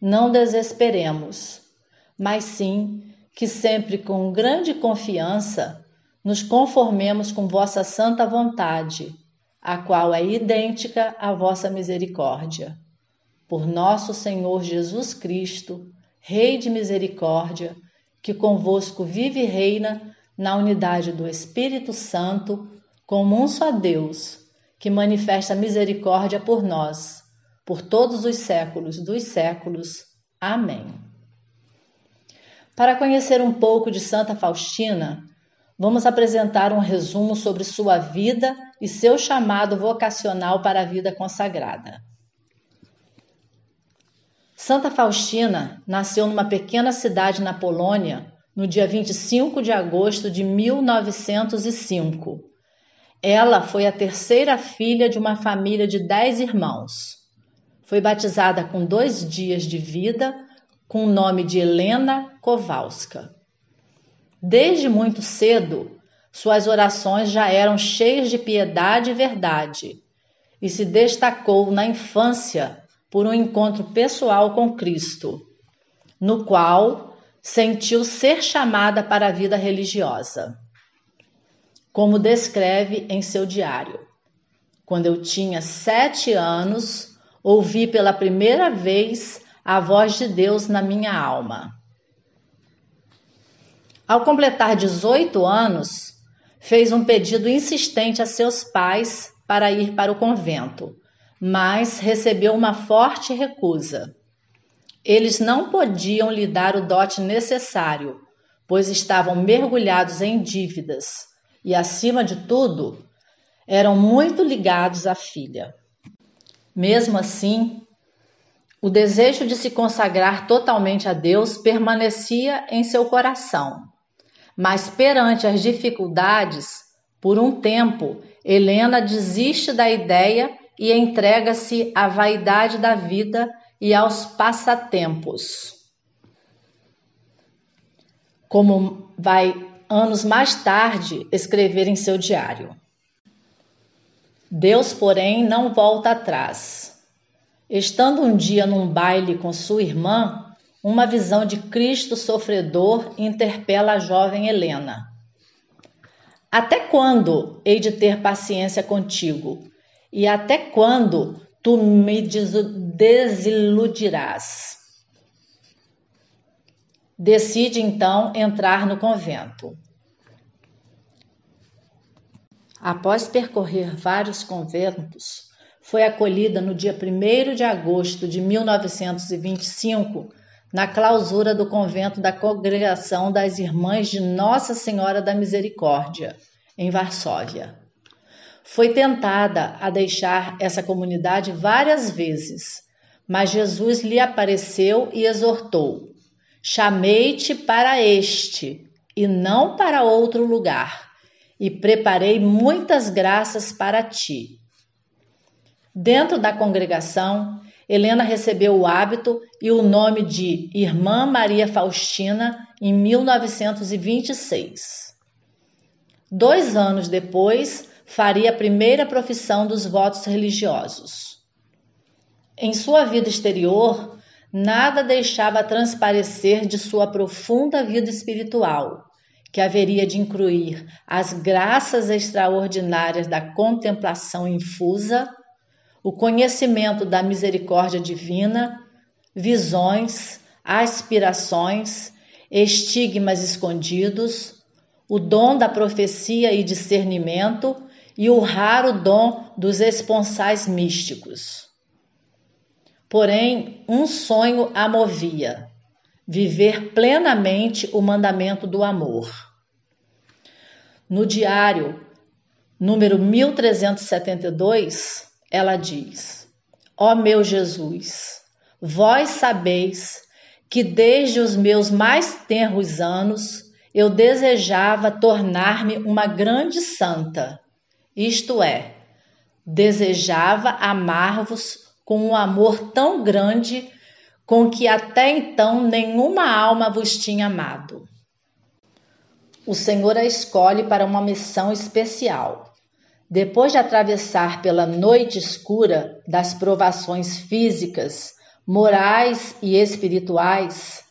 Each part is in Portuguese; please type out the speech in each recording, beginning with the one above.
não desesperemos, mas sim que sempre com grande confiança nos conformemos com vossa santa vontade, a qual é idêntica à vossa misericórdia. Por nosso Senhor Jesus Cristo, Rei de misericórdia, que convosco vive e reina na unidade do Espírito Santo, como um só Deus, que manifesta misericórdia por nós por todos os séculos dos séculos. Amém. Para conhecer um pouco de Santa Faustina, vamos apresentar um resumo sobre sua vida e seu chamado vocacional para a vida consagrada. Santa Faustina nasceu numa pequena cidade na Polônia no dia 25 de agosto de 1905. Ela foi a terceira filha de uma família de dez irmãos. Foi batizada com dois dias de vida, com o nome de Helena Kowalska. Desde muito cedo, suas orações já eram cheias de piedade e verdade, e se destacou na infância por um encontro pessoal com Cristo, no qual sentiu ser chamada para a vida religiosa. Como descreve em seu diário: Quando eu tinha sete anos, ouvi pela primeira vez a voz de Deus na minha alma. Ao completar 18 anos, fez um pedido insistente a seus pais para ir para o convento, mas recebeu uma forte recusa. Eles não podiam lhe dar o dote necessário, pois estavam mergulhados em dívidas e, acima de tudo, eram muito ligados à filha. Mesmo assim, o desejo de se consagrar totalmente a Deus permanecia em seu coração. Mas perante as dificuldades, por um tempo, Helena desiste da ideia e entrega-se à vaidade da vida e aos passatempos. Como vai anos mais tarde escrever em seu diário. Deus, porém, não volta atrás. Estando um dia num baile com sua irmã, uma visão de Cristo sofredor interpela a jovem Helena. Até quando hei de ter paciência contigo? E até quando tu me desiludirás? Decide então entrar no convento. Após percorrer vários conventos, foi acolhida no dia 1 de agosto de 1925 na clausura do convento da Congregação das Irmãs de Nossa Senhora da Misericórdia, em Varsóvia. Foi tentada a deixar essa comunidade várias vezes, mas Jesus lhe apareceu e exortou: Chamei-te para este e não para outro lugar e preparei muitas graças para ti. Dentro da congregação, Helena recebeu o hábito e o nome de Irmã Maria Faustina em 1926. Dois anos depois, faria a primeira profissão dos votos religiosos. Em sua vida exterior, nada deixava transparecer de sua profunda vida espiritual que haveria de incluir as graças extraordinárias da contemplação infusa, o conhecimento da misericórdia divina, visões, aspirações, estigmas escondidos, o dom da profecia e discernimento e o raro dom dos esponsais místicos. Porém, um sonho a movia: viver plenamente o mandamento do amor. No diário número 1372, ela diz: Ó oh meu Jesus, vós sabeis que desde os meus mais tenros anos eu desejava tornar-me uma grande santa, isto é, desejava amar-vos com um amor tão grande com que até então nenhuma alma vos tinha amado. O Senhor a escolhe para uma missão especial. Depois de atravessar pela noite escura das provações físicas, morais e espirituais,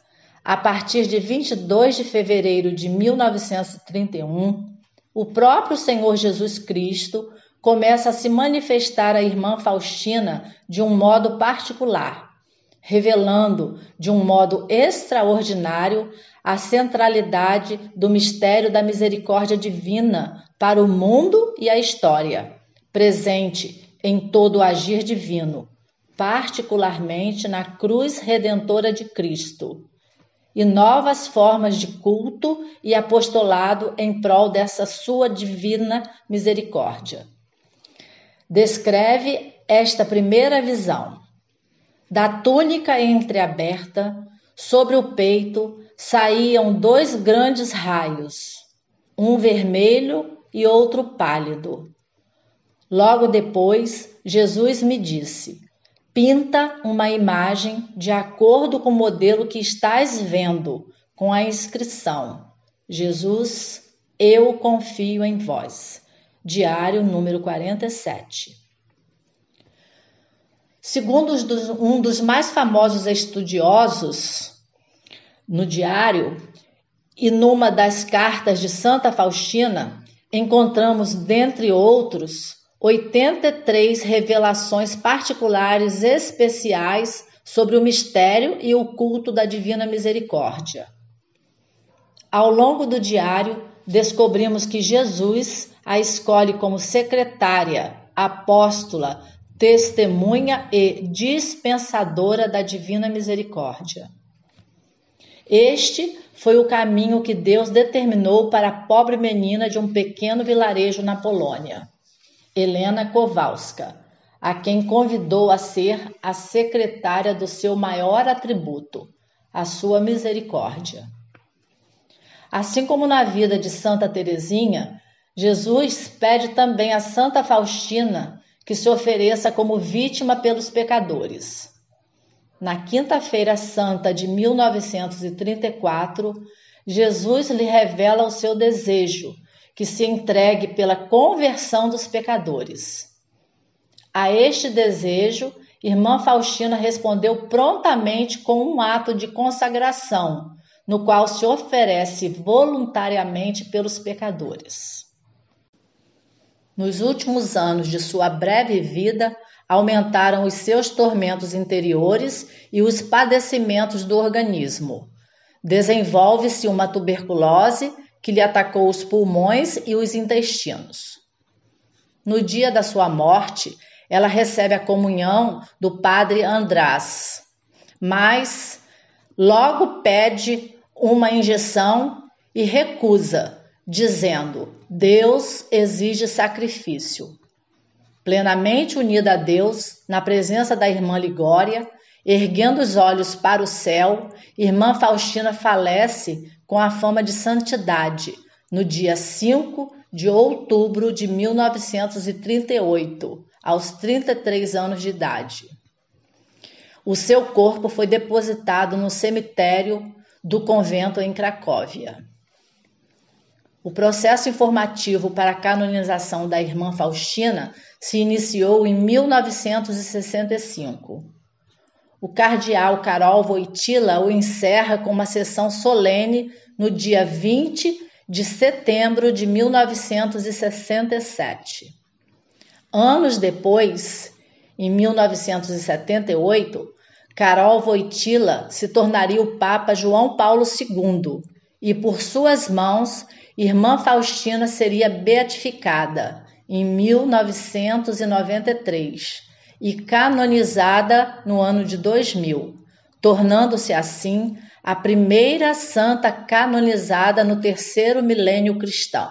a partir de 22 de fevereiro de 1931, o próprio Senhor Jesus Cristo começa a se manifestar à irmã Faustina de um modo particular, revelando de um modo extraordinário a centralidade do mistério da misericórdia divina para o mundo e a história, presente em todo o agir divino, particularmente na cruz redentora de Cristo, e novas formas de culto e apostolado em prol dessa sua divina misericórdia. Descreve esta primeira visão. Da túnica entreaberta, sobre o peito, saíam dois grandes raios, um vermelho e outro pálido. Logo depois, Jesus me disse: Pinta uma imagem de acordo com o modelo que estás vendo, com a inscrição: Jesus, eu confio em vós. Diário número 47. Segundo um dos mais famosos estudiosos no diário e numa das cartas de Santa Faustina, encontramos, dentre outros, 83 revelações particulares especiais sobre o mistério e o culto da Divina Misericórdia. Ao longo do diário, descobrimos que Jesus a escolhe como secretária, apóstola, testemunha e dispensadora da Divina Misericórdia. Este foi o caminho que Deus determinou para a pobre menina de um pequeno vilarejo na Polônia, Helena Kowalska, a quem convidou a ser a secretária do seu maior atributo, a sua misericórdia. Assim como na vida de Santa Teresinha, Jesus pede também a Santa Faustina que se ofereça como vítima pelos pecadores. Na Quinta-feira Santa de 1934, Jesus lhe revela o seu desejo que se entregue pela conversão dos pecadores. A este desejo, irmã Faustina respondeu prontamente com um ato de consagração, no qual se oferece voluntariamente pelos pecadores. Nos últimos anos de sua breve vida, aumentaram os seus tormentos interiores e os padecimentos do organismo. Desenvolve-se uma tuberculose que lhe atacou os pulmões e os intestinos. No dia da sua morte, ela recebe a comunhão do padre András, mas logo pede uma injeção e recusa, dizendo: Deus exige sacrifício plenamente unida a Deus, na presença da irmã Ligória, erguendo os olhos para o céu, irmã Faustina falece com a fama de santidade no dia 5 de outubro de 1938, aos 33 anos de idade. O seu corpo foi depositado no cemitério do convento em Cracóvia. O processo informativo para a canonização da irmã Faustina se iniciou em 1965. O cardeal Carol Voitila o encerra com uma sessão solene no dia 20 de setembro de 1967. Anos depois, em 1978, Carol Voitila se tornaria o Papa João Paulo II e, por suas mãos, Irmã Faustina seria beatificada em 1993 e canonizada no ano de 2000, tornando-se assim a primeira santa canonizada no terceiro milênio cristão.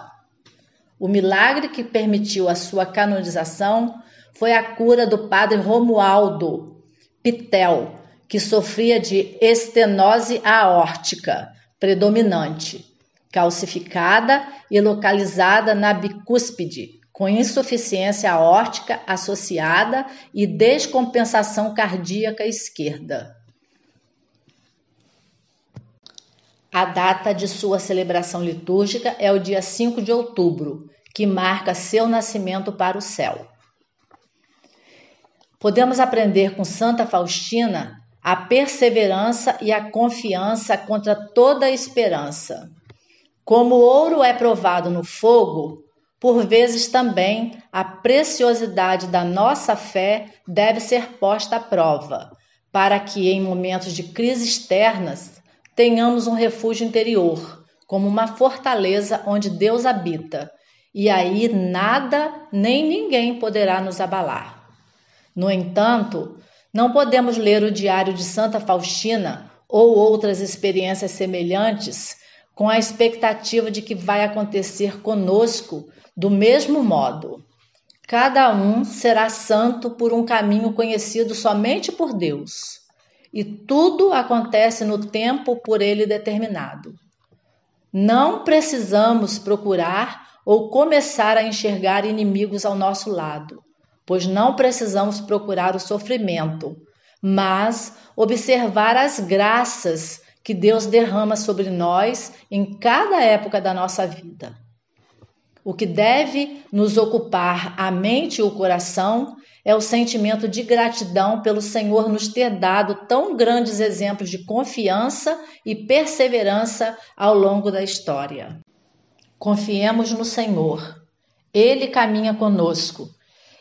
O milagre que permitiu a sua canonização foi a cura do padre Romualdo Pitel, que sofria de estenose aórtica predominante, calcificada e localizada na bicúspide, com insuficiência aórtica associada e descompensação cardíaca esquerda. A data de sua celebração litúrgica é o dia 5 de outubro, que marca seu nascimento para o céu. Podemos aprender com Santa Faustina a perseverança e a confiança contra toda esperança. Como o ouro é provado no fogo, por vezes também a preciosidade da nossa fé deve ser posta à prova, para que em momentos de crise externas tenhamos um refúgio interior, como uma fortaleza onde Deus habita, e aí nada nem ninguém poderá nos abalar. No entanto, não podemos ler o Diário de Santa Faustina ou outras experiências semelhantes com a expectativa de que vai acontecer conosco do mesmo modo. Cada um será santo por um caminho conhecido somente por Deus e tudo acontece no tempo por ele determinado. Não precisamos procurar ou começar a enxergar inimigos ao nosso lado, pois não precisamos procurar o sofrimento, mas observar as graças que Deus derrama sobre nós em cada época da nossa vida. O que deve nos ocupar a mente e o coração é o sentimento de gratidão pelo Senhor nos ter dado tão grandes exemplos de confiança e perseverança ao longo da história. Confiemos no Senhor. Ele caminha conosco.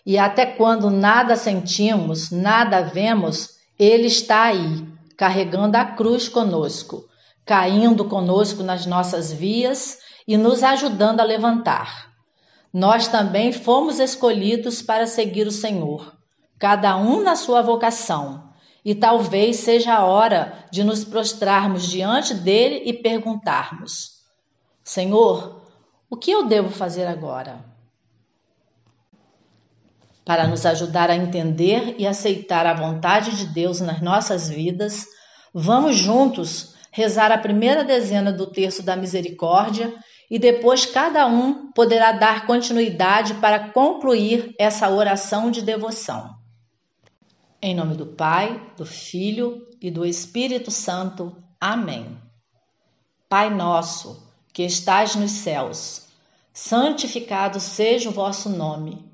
E até quando nada sentimos, nada vemos, ele está aí, carregando a cruz conosco, caindo conosco nas nossas vias e nos ajudando a levantar. Nós também fomos escolhidos para seguir o Senhor, cada um na sua vocação, e talvez seja a hora de nos prostrarmos diante dele e perguntarmos: Senhor, o que eu devo fazer agora? Para nos ajudar a entender e aceitar a vontade de Deus nas nossas vidas, vamos juntos rezar a primeira dezena do terço da misericórdia e depois cada um poderá dar continuidade para concluir essa oração de devoção. Em nome do Pai, do Filho e do Espírito Santo. Amém. Pai nosso, que estais nos céus, santificado seja o vosso nome.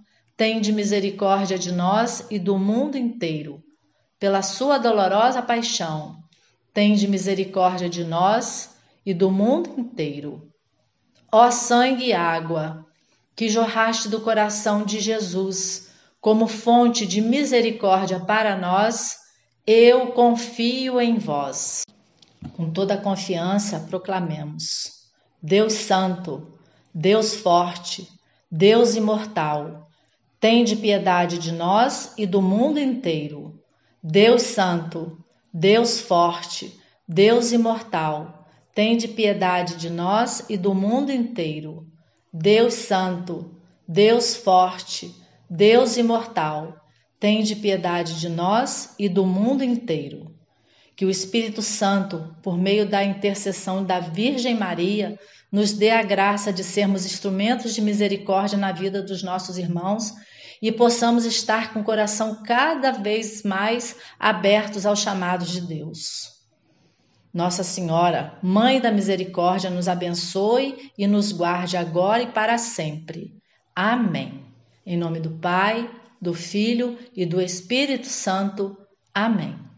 tende misericórdia de nós e do mundo inteiro. Pela sua dolorosa paixão, tende misericórdia de nós e do mundo inteiro. Ó sangue e água, que jorraste do coração de Jesus como fonte de misericórdia para nós, eu confio em vós. Com toda a confiança, proclamemos: Deus Santo, Deus Forte, Deus Imortal, de piedade de nós e do mundo inteiro. Deus Santo, Deus Forte, Deus Imortal, Tende piedade de nós e do mundo inteiro. Deus Santo, Deus Forte, Deus Imortal, tende piedade de nós e do mundo inteiro. Que o Espírito Santo, por meio da intercessão da Virgem Maria, nos dê a graça de sermos instrumentos de misericórdia na vida dos nossos irmãos e possamos estar com o coração cada vez mais abertos aos chamados de Deus. Nossa Senhora, Mãe da Misericórdia, nos abençoe e nos guarde agora e para sempre. Amém. Em nome do Pai, do Filho e do Espírito Santo. Amém.